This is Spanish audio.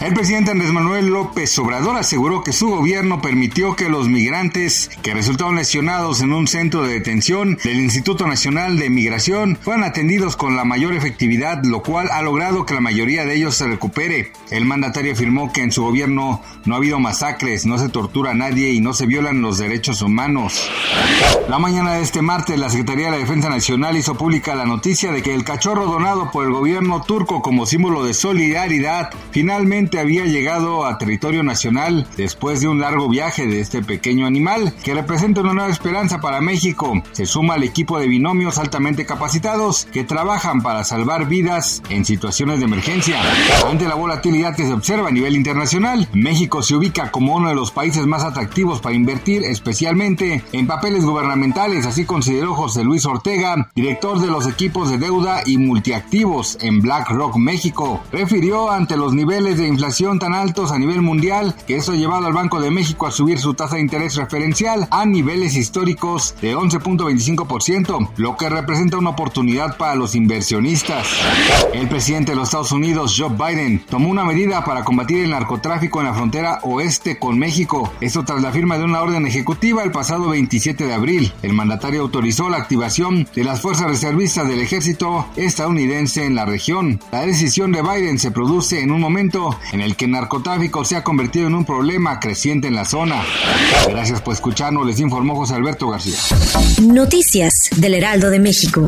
El presidente Andrés Manuel López Obrador aseguró que su gobierno permitió que los migrantes que resultaron lesionados en un centro de detención del Instituto Nacional de Migración fueran atendidos con la mayor efectividad, lo cual ha logrado que la mayoría de ellos se recupere. El mandatario afirmó que en su gobierno no ha habido masacres, no se tortura a nadie y no se violan los derechos humanos. La mañana de este martes, la Secretaría de la Defensa Nacional hizo pública la noticia de que el cachorro donado por el gobierno turco como símbolo de solidaridad finalmente había llegado a territorio nacional después de un largo viaje de este pequeño animal que representa una nueva esperanza para México. Se suma al equipo de binomios altamente capacitados que trabajan para salvar vidas en situaciones de emergencia. Ante la volatilidad que se observa a nivel internacional, México se ubica como uno de los países más atractivos para invertir, especialmente en papeles gubernamentales, así consideró José Luis Ortega, director de los equipos de deuda y multiactivos en BlackRock México. Refirió ante los niveles de inflación tan altos a nivel mundial que eso ha llevado al Banco de México a subir su tasa de interés referencial a niveles históricos de 11.25%, lo que representa una oportunidad para los inversionistas. El presidente de los Estados Unidos, Joe Biden, tomó una medida para combatir el narcotráfico en la frontera oeste con México, esto tras la firma de una orden ejecutiva el pasado 27 de abril. El mandatario autorizó la activación de las fuerzas reservistas del ejército estadounidense en la región. La decisión de Biden se produce en un momento en el que el narcotráfico se ha convertido en un problema creciente en la zona. Gracias por escucharnos, les informó José Alberto García. Noticias del Heraldo de México.